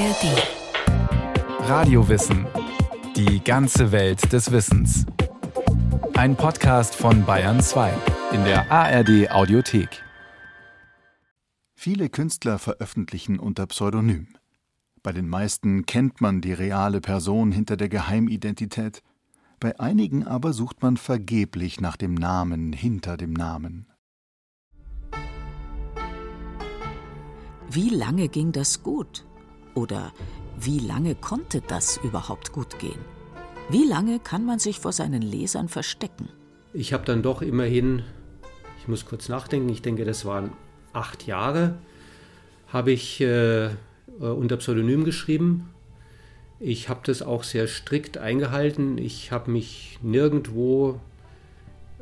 ARD. Radiowissen. Die ganze Welt des Wissens. Ein Podcast von Bayern 2 in der ARD Audiothek. Viele Künstler veröffentlichen unter Pseudonym. Bei den meisten kennt man die reale Person hinter der Geheimidentität. Bei einigen aber sucht man vergeblich nach dem Namen hinter dem Namen. Wie lange ging das gut? Oder wie lange konnte das überhaupt gut gehen? Wie lange kann man sich vor seinen Lesern verstecken? Ich habe dann doch immerhin, ich muss kurz nachdenken, ich denke, das waren acht Jahre, habe ich äh, unter Pseudonym geschrieben. Ich habe das auch sehr strikt eingehalten. Ich habe mich nirgendwo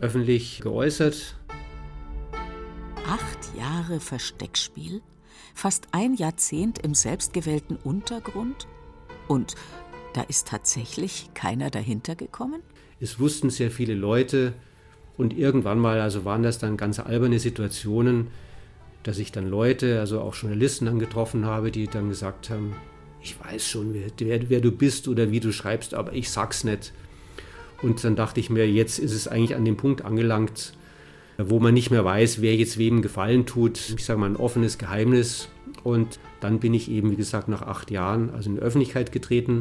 öffentlich geäußert. Acht Jahre Versteckspiel? Fast ein Jahrzehnt im selbstgewählten Untergrund? Und da ist tatsächlich keiner dahinter gekommen? Es wussten sehr viele Leute und irgendwann mal, also waren das dann ganz alberne Situationen, dass ich dann Leute, also auch Journalisten dann getroffen habe, die dann gesagt haben, ich weiß schon, wer, wer, du bist oder wie du schreibst, aber ich sag's nicht. Und dann dachte ich mir, jetzt ist es eigentlich an dem Punkt angelangt, wo man nicht mehr weiß, wer jetzt wem Gefallen tut. Ich sage mal ein offenes Geheimnis. Und dann bin ich eben, wie gesagt, nach acht Jahren also in die Öffentlichkeit getreten.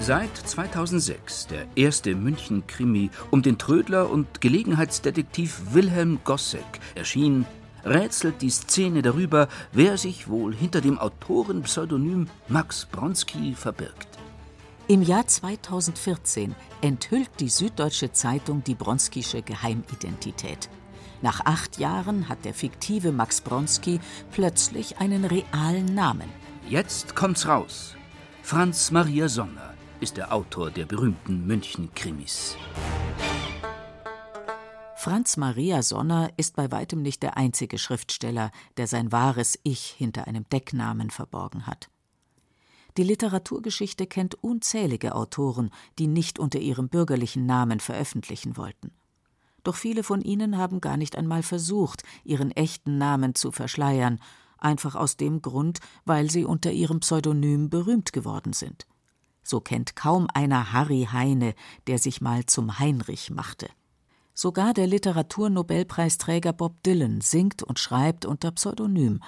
Seit 2006 der erste München-Krimi um den Trödler und Gelegenheitsdetektiv Wilhelm Gossek erschien, rätselt die Szene darüber, wer sich wohl hinter dem Autorenpseudonym Max Bronski verbirgt. Im Jahr 2014 enthüllt die Süddeutsche Zeitung die Bronskische Geheimidentität. Nach acht Jahren hat der fiktive Max Bronski plötzlich einen realen Namen. Jetzt kommt's raus. Franz Maria Sonner ist der Autor der berühmten München-Krimis. Franz Maria Sonner ist bei weitem nicht der einzige Schriftsteller, der sein wahres Ich hinter einem Decknamen verborgen hat. Die Literaturgeschichte kennt unzählige Autoren, die nicht unter ihrem bürgerlichen Namen veröffentlichen wollten. Doch viele von ihnen haben gar nicht einmal versucht, ihren echten Namen zu verschleiern, einfach aus dem Grund, weil sie unter ihrem Pseudonym berühmt geworden sind. So kennt kaum einer Harry Heine, der sich mal zum Heinrich machte. Sogar der Literaturnobelpreisträger Bob Dylan singt und schreibt unter Pseudonym.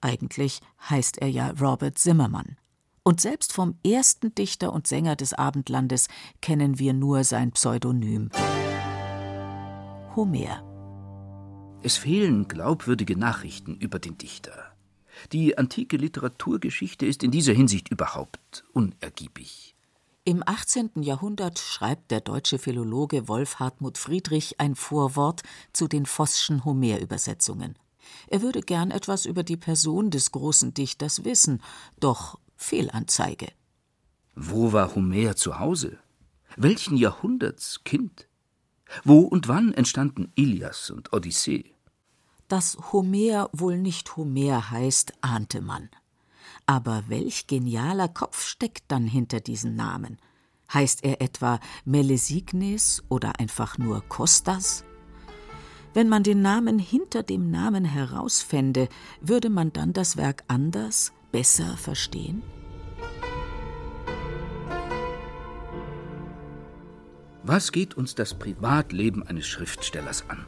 Eigentlich heißt er ja Robert Zimmermann. Und selbst vom ersten Dichter und Sänger des Abendlandes kennen wir nur sein Pseudonym. Homer. Es fehlen glaubwürdige Nachrichten über den Dichter. Die antike Literaturgeschichte ist in dieser Hinsicht überhaupt unergiebig. Im 18. Jahrhundert schreibt der deutsche Philologe Wolf Hartmut Friedrich ein Vorwort zu den Voßschen Homer-Übersetzungen. Er würde gern etwas über die Person des großen Dichters wissen, doch Fehlanzeige. Wo war Homer zu Hause? Welchen Jahrhunderts Kind? Wo und wann entstanden Ilias und Odyssee? Dass Homer wohl nicht Homer heißt, ahnte man. Aber welch genialer Kopf steckt dann hinter diesen Namen? Heißt er etwa Melesignes oder einfach nur Kostas? Wenn man den Namen hinter dem Namen herausfände, würde man dann das Werk anders, besser verstehen? Was geht uns das Privatleben eines Schriftstellers an?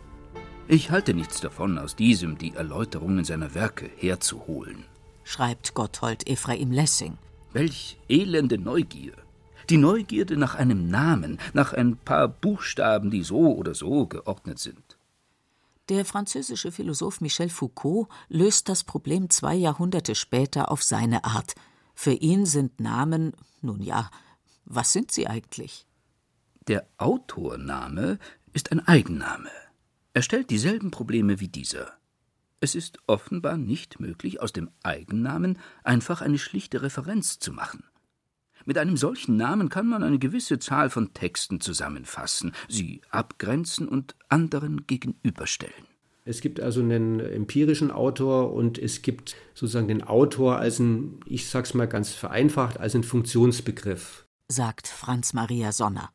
Ich halte nichts davon, aus diesem die Erläuterungen seiner Werke herzuholen, schreibt Gotthold Ephraim Lessing. Welch elende Neugier! Die Neugierde nach einem Namen, nach ein paar Buchstaben, die so oder so geordnet sind. Der französische Philosoph Michel Foucault löst das Problem zwei Jahrhunderte später auf seine Art. Für ihn sind Namen, nun ja, was sind sie eigentlich? Der Autorname ist ein Eigenname. Er stellt dieselben Probleme wie dieser. Es ist offenbar nicht möglich, aus dem Eigennamen einfach eine schlichte Referenz zu machen. Mit einem solchen Namen kann man eine gewisse Zahl von Texten zusammenfassen, sie abgrenzen und anderen gegenüberstellen. Es gibt also einen empirischen Autor und es gibt sozusagen den Autor als ein, ich sag's mal ganz vereinfacht, als ein Funktionsbegriff. Sagt Franz Maria Sonner.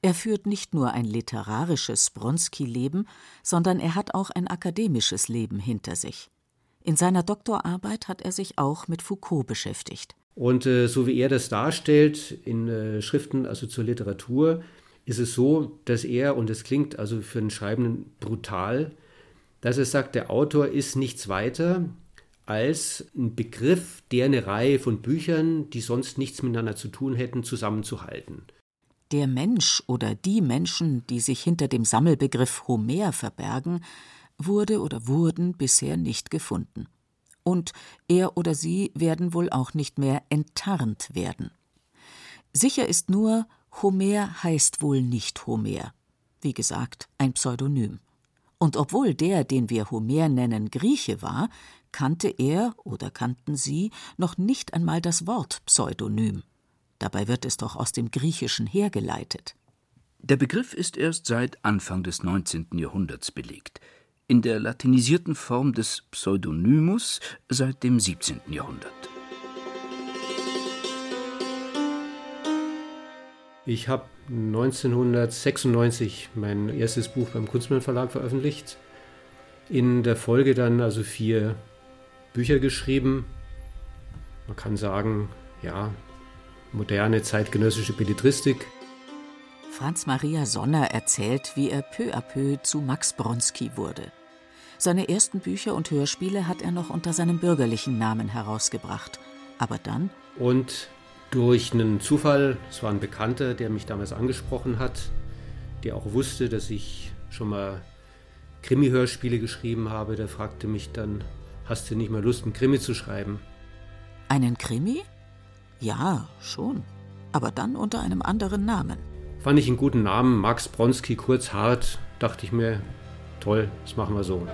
Er führt nicht nur ein literarisches Bronski-Leben, sondern er hat auch ein akademisches Leben hinter sich. In seiner Doktorarbeit hat er sich auch mit Foucault beschäftigt. Und äh, so wie er das darstellt in äh, Schriften, also zur Literatur, ist es so, dass er, und es klingt also für einen Schreibenden brutal, dass er sagt, der Autor ist nichts weiter als ein Begriff, der eine Reihe von Büchern, die sonst nichts miteinander zu tun hätten, zusammenzuhalten. Der Mensch oder die Menschen, die sich hinter dem Sammelbegriff Homer verbergen, wurde oder wurden bisher nicht gefunden. Und er oder sie werden wohl auch nicht mehr enttarnt werden. Sicher ist nur, Homer heißt wohl nicht Homer. Wie gesagt, ein Pseudonym. Und obwohl der, den wir Homer nennen, Grieche war, kannte er oder kannten sie noch nicht einmal das Wort Pseudonym. Dabei wird es doch aus dem Griechischen hergeleitet. Der Begriff ist erst seit Anfang des 19. Jahrhunderts belegt, in der latinisierten Form des Pseudonymus seit dem 17. Jahrhundert. Ich habe 1996 mein erstes Buch beim Kunstmann Verlag veröffentlicht. In der Folge dann also vier Bücher geschrieben. Man kann sagen, ja, moderne zeitgenössische Belletristik. Franz Maria Sonner erzählt, wie er peu à peu zu Max Bronski wurde. Seine ersten Bücher und Hörspiele hat er noch unter seinem bürgerlichen Namen herausgebracht. Aber dann. Und durch einen Zufall, es war ein Bekannter, der mich damals angesprochen hat, der auch wusste, dass ich schon mal Krimi-Hörspiele geschrieben habe, der fragte mich dann, hast du nicht mal Lust, einen Krimi zu schreiben? Einen Krimi? Ja, schon. Aber dann unter einem anderen Namen. Fand ich einen guten Namen, Max Bronski, kurz hart, dachte ich mir, toll, das machen wir so.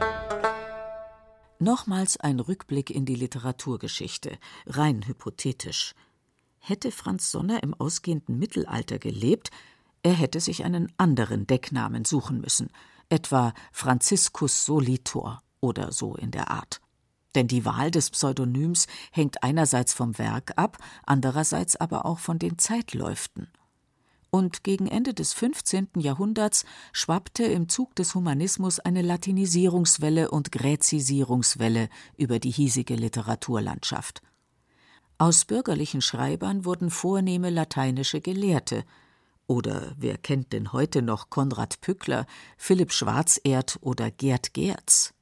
Nochmals ein Rückblick in die Literaturgeschichte, rein hypothetisch. Hätte Franz Sonner im ausgehenden Mittelalter gelebt, er hätte sich einen anderen Decknamen suchen müssen, etwa Franziskus Solitor oder so in der Art. Denn die Wahl des Pseudonyms hängt einerseits vom Werk ab, andererseits aber auch von den Zeitläuften. Und gegen Ende des 15. Jahrhunderts schwappte im Zug des Humanismus eine Latinisierungswelle und Gräzisierungswelle über die hiesige Literaturlandschaft. Aus bürgerlichen Schreibern wurden vornehme lateinische Gelehrte. Oder wer kennt denn heute noch Konrad Pückler, Philipp Schwarzerd oder Gerd Gerz?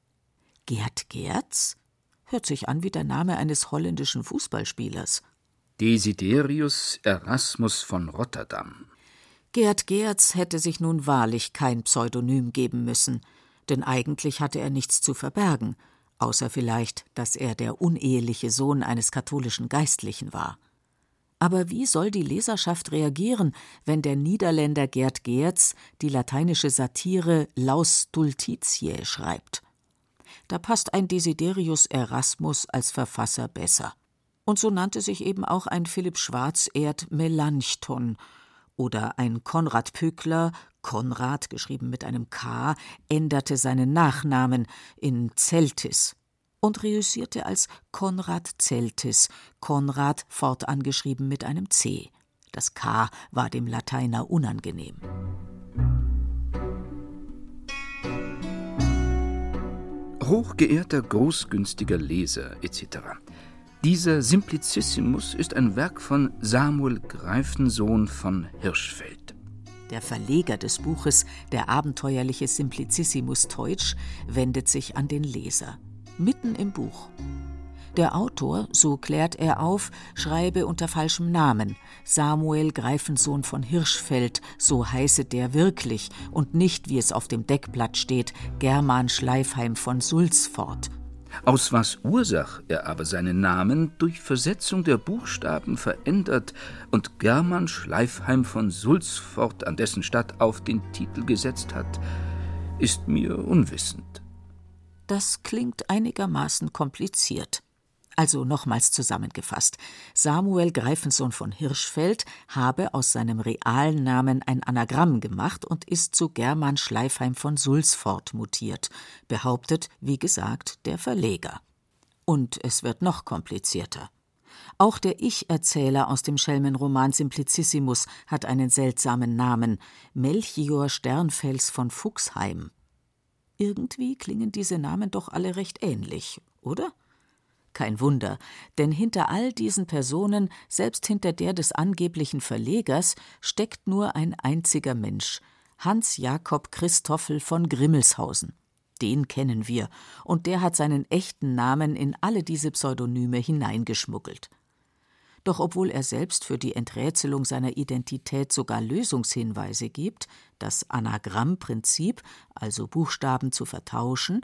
Gerd Gerz? Hört sich an wie der Name eines holländischen Fußballspielers. Desiderius Erasmus von Rotterdam. Gerd Gerz hätte sich nun wahrlich kein Pseudonym geben müssen, denn eigentlich hatte er nichts zu verbergen – außer vielleicht, dass er der uneheliche Sohn eines katholischen Geistlichen war. Aber wie soll die Leserschaft reagieren, wenn der Niederländer Gerd Geertz die lateinische Satire Laus Stultitiae schreibt? Da passt ein Desiderius Erasmus als Verfasser besser. Und so nannte sich eben auch ein Philipp Schwarzerd Melanchthon oder ein Konrad Pückler Konrad, geschrieben mit einem K, änderte seinen Nachnamen in Zeltis und reüssierte als Konrad Zeltis, Konrad fortan geschrieben mit einem C. Das K war dem Lateiner unangenehm. Hochgeehrter, großgünstiger Leser etc. Dieser Simplicissimus ist ein Werk von Samuel Greifensohn von Hirschfeld der Verleger des Buches Der abenteuerliche Simplicissimus Teutsch, wendet sich an den Leser. Mitten im Buch. Der Autor, so klärt er auf, schreibe unter falschem Namen. Samuel Greifensohn von Hirschfeld, so heiße der wirklich und nicht, wie es auf dem Deckblatt steht, German Schleifheim von Sulzfort. Aus was Ursach er aber seinen Namen durch Versetzung der Buchstaben verändert und German Schleifheim von Sulzfort an dessen Stadt auf den Titel gesetzt hat, ist mir unwissend. Das klingt einigermaßen kompliziert. Also nochmals zusammengefasst. Samuel Greifensohn von Hirschfeld habe aus seinem realen Namen ein Anagramm gemacht und ist zu German Schleifheim von Sulzfort mutiert, behauptet, wie gesagt, der Verleger. Und es wird noch komplizierter. Auch der Ich-Erzähler aus dem Schelmenroman Simplicissimus hat einen seltsamen Namen: Melchior Sternfels von Fuchsheim. Irgendwie klingen diese Namen doch alle recht ähnlich, oder? Kein Wunder, denn hinter all diesen Personen, selbst hinter der des angeblichen Verlegers, steckt nur ein einziger Mensch, Hans Jakob Christoffel von Grimmelshausen. Den kennen wir, und der hat seinen echten Namen in alle diese Pseudonyme hineingeschmuggelt. Doch obwohl er selbst für die Enträtselung seiner Identität sogar Lösungshinweise gibt, das Anagrammprinzip, also Buchstaben zu vertauschen,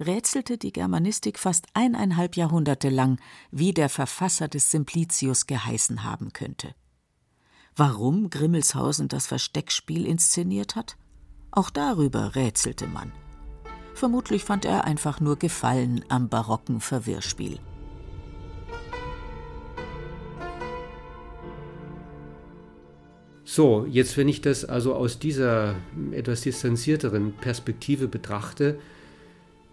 rätselte die Germanistik fast eineinhalb Jahrhunderte lang, wie der Verfasser des Simplicius geheißen haben könnte. Warum Grimmelshausen das Versteckspiel inszeniert hat? Auch darüber rätselte man. Vermutlich fand er einfach nur Gefallen am barocken Verwirrspiel. So, jetzt wenn ich das also aus dieser etwas distanzierteren Perspektive betrachte,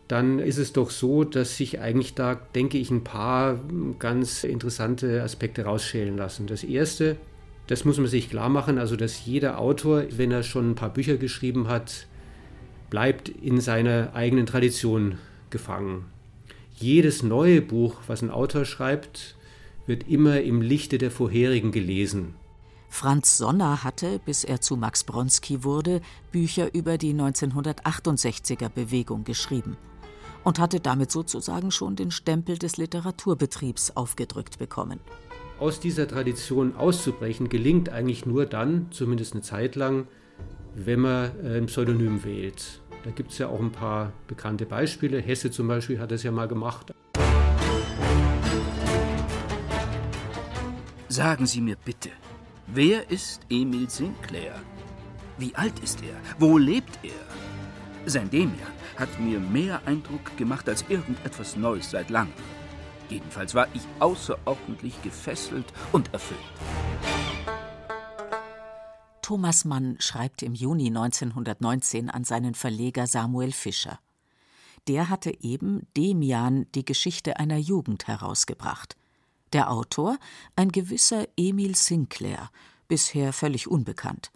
dann ist es doch so, dass sich eigentlich da, denke ich, ein paar ganz interessante Aspekte rausschälen lassen. Das erste, das muss man sich klar machen, also dass jeder Autor, wenn er schon ein paar Bücher geschrieben hat, bleibt in seiner eigenen Tradition gefangen. Jedes neue Buch, was ein Autor schreibt, wird immer im Lichte der vorherigen gelesen. Franz Sonner hatte, bis er zu Max Bronski wurde, Bücher über die 1968er Bewegung geschrieben und hatte damit sozusagen schon den Stempel des Literaturbetriebs aufgedrückt bekommen. Aus dieser Tradition auszubrechen gelingt eigentlich nur dann, zumindest eine Zeit lang, wenn man äh, ein Pseudonym wählt. Da gibt es ja auch ein paar bekannte Beispiele. Hesse zum Beispiel hat das ja mal gemacht. Sagen Sie mir bitte, wer ist Emil Sinclair? Wie alt ist er? Wo lebt er? Sein Demian hat mir mehr Eindruck gemacht als irgendetwas Neues seit langem. Jedenfalls war ich außerordentlich gefesselt und erfüllt. Thomas Mann schreibt im Juni 1919 an seinen Verleger Samuel Fischer. Der hatte eben Demian die Geschichte einer Jugend herausgebracht. Der Autor ein gewisser Emil Sinclair, bisher völlig unbekannt.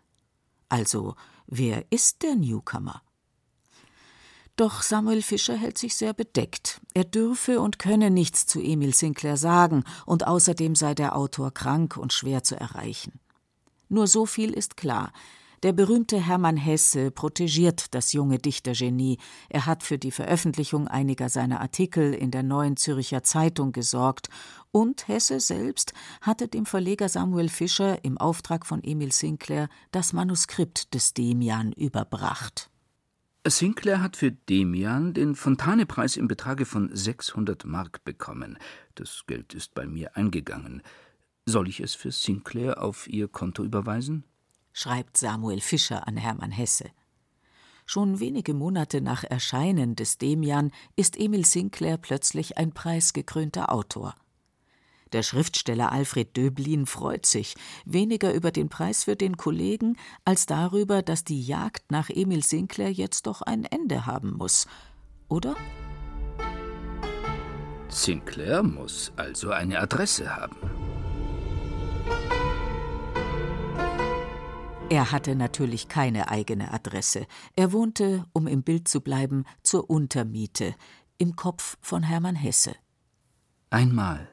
Also, wer ist der Newcomer? Doch Samuel Fischer hält sich sehr bedeckt. Er dürfe und könne nichts zu Emil Sinclair sagen, und außerdem sei der Autor krank und schwer zu erreichen. Nur so viel ist klar. Der berühmte Hermann Hesse protegiert das junge Dichtergenie. Er hat für die Veröffentlichung einiger seiner Artikel in der Neuen Zürcher Zeitung gesorgt. Und Hesse selbst hatte dem Verleger Samuel Fischer im Auftrag von Emil Sinclair das Manuskript des Demian überbracht. Sinclair hat für Demian den Fontane-Preis im Betrage von 600 Mark bekommen. Das Geld ist bei mir eingegangen. Soll ich es für Sinclair auf Ihr Konto überweisen? schreibt Samuel Fischer an Hermann Hesse. Schon wenige Monate nach Erscheinen des Demian ist Emil Sinclair plötzlich ein preisgekrönter Autor. Der Schriftsteller Alfred Döblin freut sich weniger über den Preis für den Kollegen als darüber, dass die Jagd nach Emil Sinclair jetzt doch ein Ende haben muss. Oder? Sinclair muss also eine Adresse haben. Er hatte natürlich keine eigene Adresse. Er wohnte, um im Bild zu bleiben, zur Untermiete, im Kopf von Hermann Hesse. Einmal,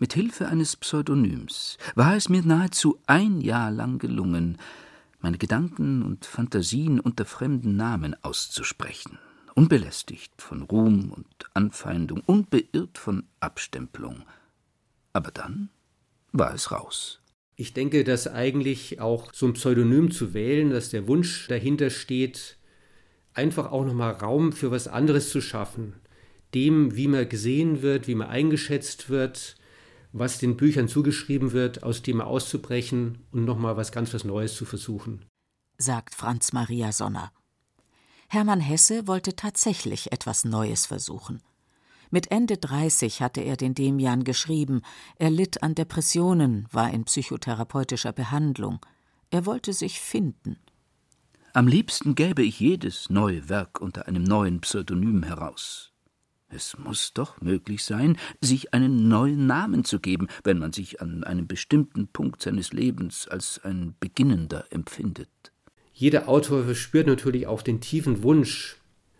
mit Hilfe eines Pseudonyms, war es mir nahezu ein Jahr lang gelungen, meine Gedanken und Fantasien unter fremden Namen auszusprechen, unbelästigt von Ruhm und Anfeindung, unbeirrt von Abstempelung. Aber dann war es raus. Ich denke, dass eigentlich auch so ein Pseudonym zu wählen, dass der Wunsch dahinter steht, einfach auch nochmal Raum für was anderes zu schaffen. Dem, wie man gesehen wird, wie man eingeschätzt wird, was den Büchern zugeschrieben wird, aus dem auszubrechen und nochmal was ganz was Neues zu versuchen. Sagt Franz Maria Sonner. Hermann Hesse wollte tatsächlich etwas Neues versuchen. Mit Ende 30 hatte er den Demian geschrieben. Er litt an Depressionen, war in psychotherapeutischer Behandlung. Er wollte sich finden. Am liebsten gäbe ich jedes neue Werk unter einem neuen Pseudonym heraus. Es muss doch möglich sein, sich einen neuen Namen zu geben, wenn man sich an einem bestimmten Punkt seines Lebens als ein Beginnender empfindet. Jeder Autor verspürt natürlich auch den tiefen Wunsch,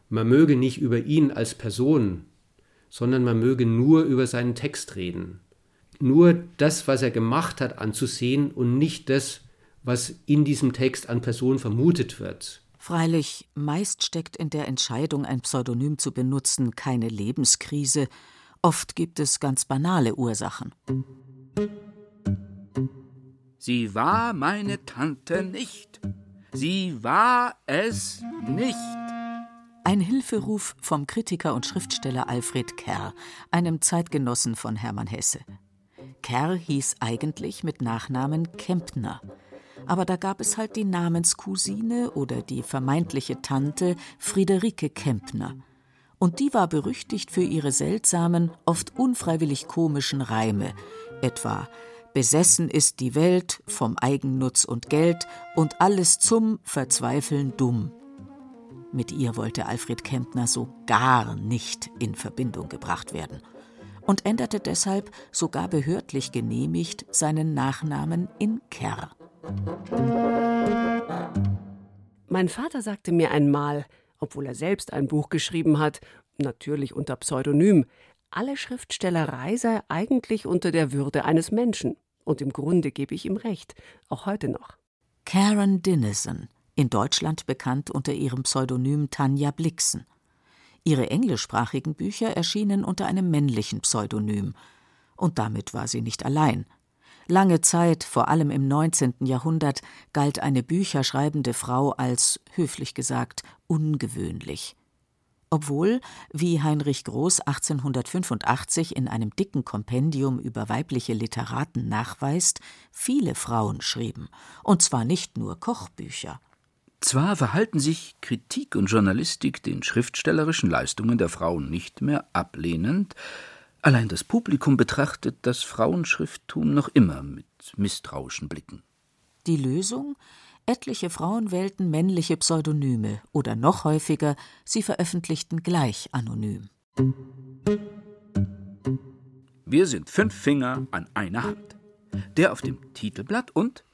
man möge nicht über ihn als Person sondern man möge nur über seinen Text reden. Nur das, was er gemacht hat, anzusehen und nicht das, was in diesem Text an Person vermutet wird. Freilich, meist steckt in der Entscheidung, ein Pseudonym zu benutzen, keine Lebenskrise, oft gibt es ganz banale Ursachen. Sie war meine Tante nicht. Sie war es nicht. Ein Hilferuf vom Kritiker und Schriftsteller Alfred Kerr, einem Zeitgenossen von Hermann Hesse. Kerr hieß eigentlich mit Nachnamen Kempner. Aber da gab es halt die Namenscousine oder die vermeintliche Tante Friederike Kempner. Und die war berüchtigt für ihre seltsamen, oft unfreiwillig komischen Reime, etwa Besessen ist die Welt vom Eigennutz und Geld und alles zum Verzweifeln dumm. Mit ihr wollte Alfred Kempner so gar nicht in Verbindung gebracht werden und änderte deshalb, sogar behördlich genehmigt, seinen Nachnamen in Kerr. Mein Vater sagte mir einmal, obwohl er selbst ein Buch geschrieben hat, natürlich unter Pseudonym, alle Schriftstellerei sei eigentlich unter der Würde eines Menschen. Und im Grunde gebe ich ihm recht, auch heute noch. Karen Dinesen, in Deutschland bekannt unter ihrem Pseudonym Tanja Blixen. Ihre englischsprachigen Bücher erschienen unter einem männlichen Pseudonym. Und damit war sie nicht allein. Lange Zeit, vor allem im 19. Jahrhundert, galt eine bücherschreibende Frau als, höflich gesagt, ungewöhnlich obwohl, wie Heinrich Groß 1885 in einem dicken Kompendium über weibliche Literaten nachweist, viele Frauen schrieben, und zwar nicht nur Kochbücher. Zwar verhalten sich Kritik und Journalistik den schriftstellerischen Leistungen der Frauen nicht mehr ablehnend, allein das Publikum betrachtet das Frauenschrifttum noch immer mit misstrauischen Blicken. Die Lösung Etliche Frauen wählten männliche Pseudonyme oder noch häufiger, sie veröffentlichten gleich anonym. Wir sind fünf Finger an einer Hand. Der auf dem Titelblatt und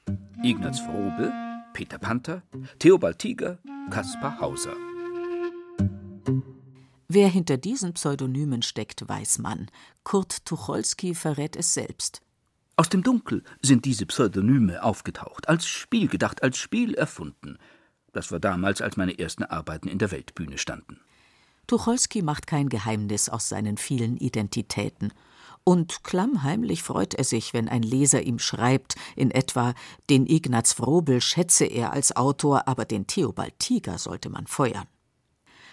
Ignaz Frobel, Peter Panther, Theobald Tiger, Kaspar Hauser. Wer hinter diesen Pseudonymen steckt, weiß man. Kurt Tucholsky verrät es selbst. Aus dem Dunkel sind diese Pseudonyme aufgetaucht, als Spiel gedacht, als Spiel erfunden. Das war damals, als meine ersten Arbeiten in der Weltbühne standen. Tucholsky macht kein Geheimnis aus seinen vielen Identitäten. Und klammheimlich freut er sich, wenn ein Leser ihm schreibt, in etwa, den Ignaz Wrobel schätze er als Autor, aber den Theobald Tiger sollte man feuern.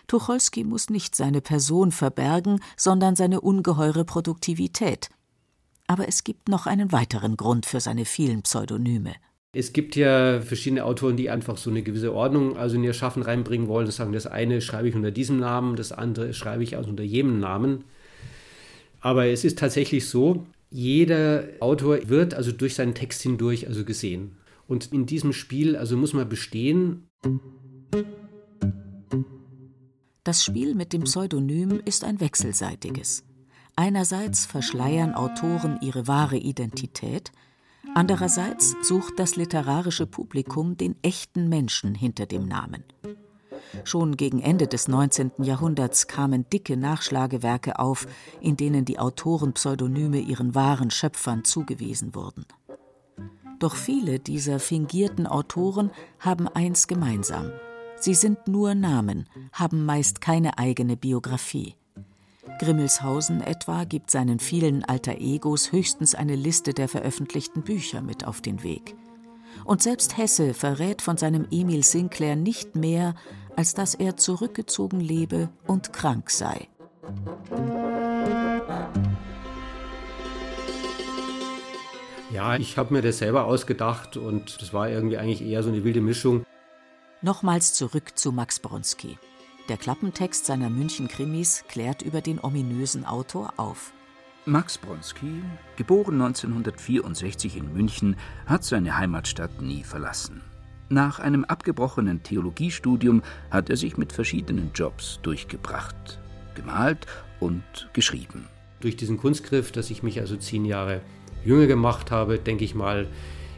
Tucholsky muss nicht seine Person verbergen, sondern seine ungeheure Produktivität. Aber es gibt noch einen weiteren Grund für seine vielen Pseudonyme. Es gibt ja verschiedene Autoren, die einfach so eine gewisse Ordnung also in ihr Schaffen reinbringen wollen. Das sagen, das eine schreibe ich unter diesem Namen, das andere schreibe ich also unter jenem Namen. Aber es ist tatsächlich so, jeder Autor wird also durch seinen Text hindurch also gesehen. Und in diesem Spiel also muss man bestehen. Das Spiel mit dem Pseudonym ist ein wechselseitiges. Einerseits verschleiern Autoren ihre wahre Identität, andererseits sucht das literarische Publikum den echten Menschen hinter dem Namen. Schon gegen Ende des 19. Jahrhunderts kamen dicke Nachschlagewerke auf, in denen die Autorenpseudonyme ihren wahren Schöpfern zugewiesen wurden. Doch viele dieser fingierten Autoren haben eins gemeinsam. Sie sind nur Namen, haben meist keine eigene Biografie. Grimmelshausen etwa gibt seinen vielen Alter Egos höchstens eine Liste der veröffentlichten Bücher mit auf den Weg. Und selbst Hesse verrät von seinem Emil Sinclair nicht mehr, als dass er zurückgezogen lebe und krank sei. Ja, ich habe mir das selber ausgedacht und das war irgendwie eigentlich eher so eine wilde Mischung. Nochmals zurück zu Max Bronski. Der Klappentext seiner München-Krimis klärt über den ominösen Autor auf. Max Bronski, geboren 1964 in München, hat seine Heimatstadt nie verlassen. Nach einem abgebrochenen Theologiestudium hat er sich mit verschiedenen Jobs durchgebracht, gemalt und geschrieben. Durch diesen Kunstgriff, dass ich mich also zehn Jahre jünger gemacht habe, denke ich mal,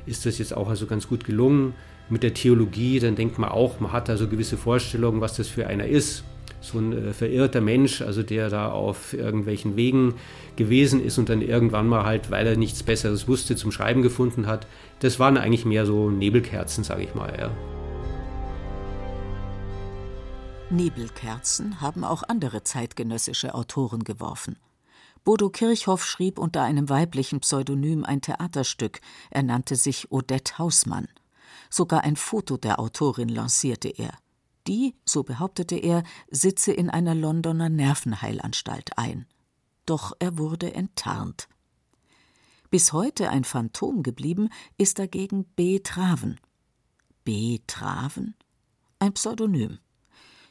ist das jetzt auch also ganz gut gelungen mit der Theologie, dann denkt man auch, man hat da so gewisse Vorstellungen, was das für einer ist. so ein äh, verirrter Mensch, also der da auf irgendwelchen Wegen gewesen ist und dann irgendwann mal halt, weil er nichts Besseres wusste, zum Schreiben gefunden hat. Das waren eigentlich mehr so Nebelkerzen, sage ich mal. Ja. Nebelkerzen haben auch andere zeitgenössische Autoren geworfen. Bodo Kirchhoff schrieb unter einem weiblichen Pseudonym ein Theaterstück, er nannte sich Odette Hausmann. Sogar ein Foto der Autorin lancierte er. Die, so behauptete er, sitze in einer Londoner Nervenheilanstalt ein. Doch er wurde enttarnt. Bis heute ein Phantom geblieben ist dagegen B. Traven. B. Traven? Ein Pseudonym.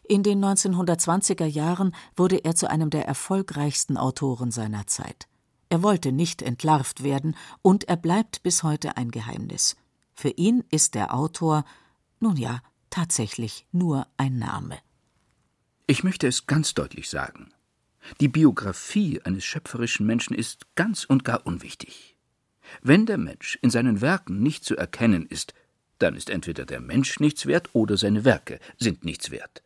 In den 1920er Jahren wurde er zu einem der erfolgreichsten Autoren seiner Zeit. Er wollte nicht entlarvt werden und er bleibt bis heute ein Geheimnis. Für ihn ist der Autor, nun ja, tatsächlich nur ein Name. Ich möchte es ganz deutlich sagen. Die Biografie eines schöpferischen Menschen ist ganz und gar unwichtig. Wenn der Mensch in seinen Werken nicht zu erkennen ist, dann ist entweder der Mensch nichts wert oder seine Werke sind nichts wert.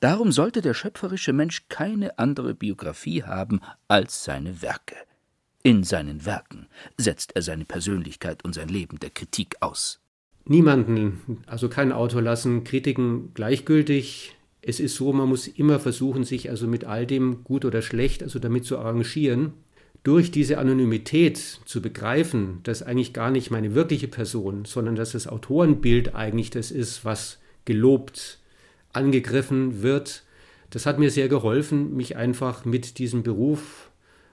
Darum sollte der schöpferische Mensch keine andere Biografie haben als seine Werke. In seinen Werken setzt er seine Persönlichkeit und sein Leben der Kritik aus. Niemanden, also keinen Autor lassen Kritiken gleichgültig. Es ist so, man muss immer versuchen, sich also mit all dem gut oder schlecht, also damit zu arrangieren. Durch diese Anonymität zu begreifen, dass eigentlich gar nicht meine wirkliche Person, sondern dass das Autorenbild eigentlich das ist, was gelobt, angegriffen wird, das hat mir sehr geholfen, mich einfach mit diesem Beruf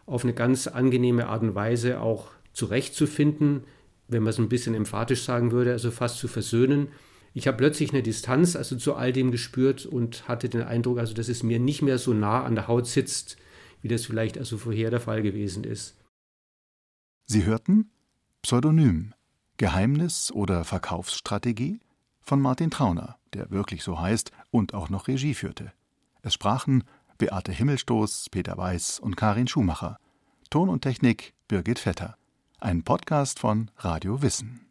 auf eine ganz angenehme Art und Weise auch zurechtzufinden, wenn man es ein bisschen emphatisch sagen würde, also fast zu versöhnen. Ich habe plötzlich eine Distanz also zu all dem gespürt und hatte den Eindruck, also dass es mir nicht mehr so nah an der Haut sitzt, wie das vielleicht also vorher der Fall gewesen ist. Sie hörten Pseudonym, Geheimnis oder Verkaufsstrategie von Martin Trauner, der wirklich so heißt und auch noch Regie führte. Es sprachen Beate Himmelstoß, Peter Weiß und Karin Schumacher. Ton und Technik Birgit Vetter. Ein Podcast von Radio Wissen.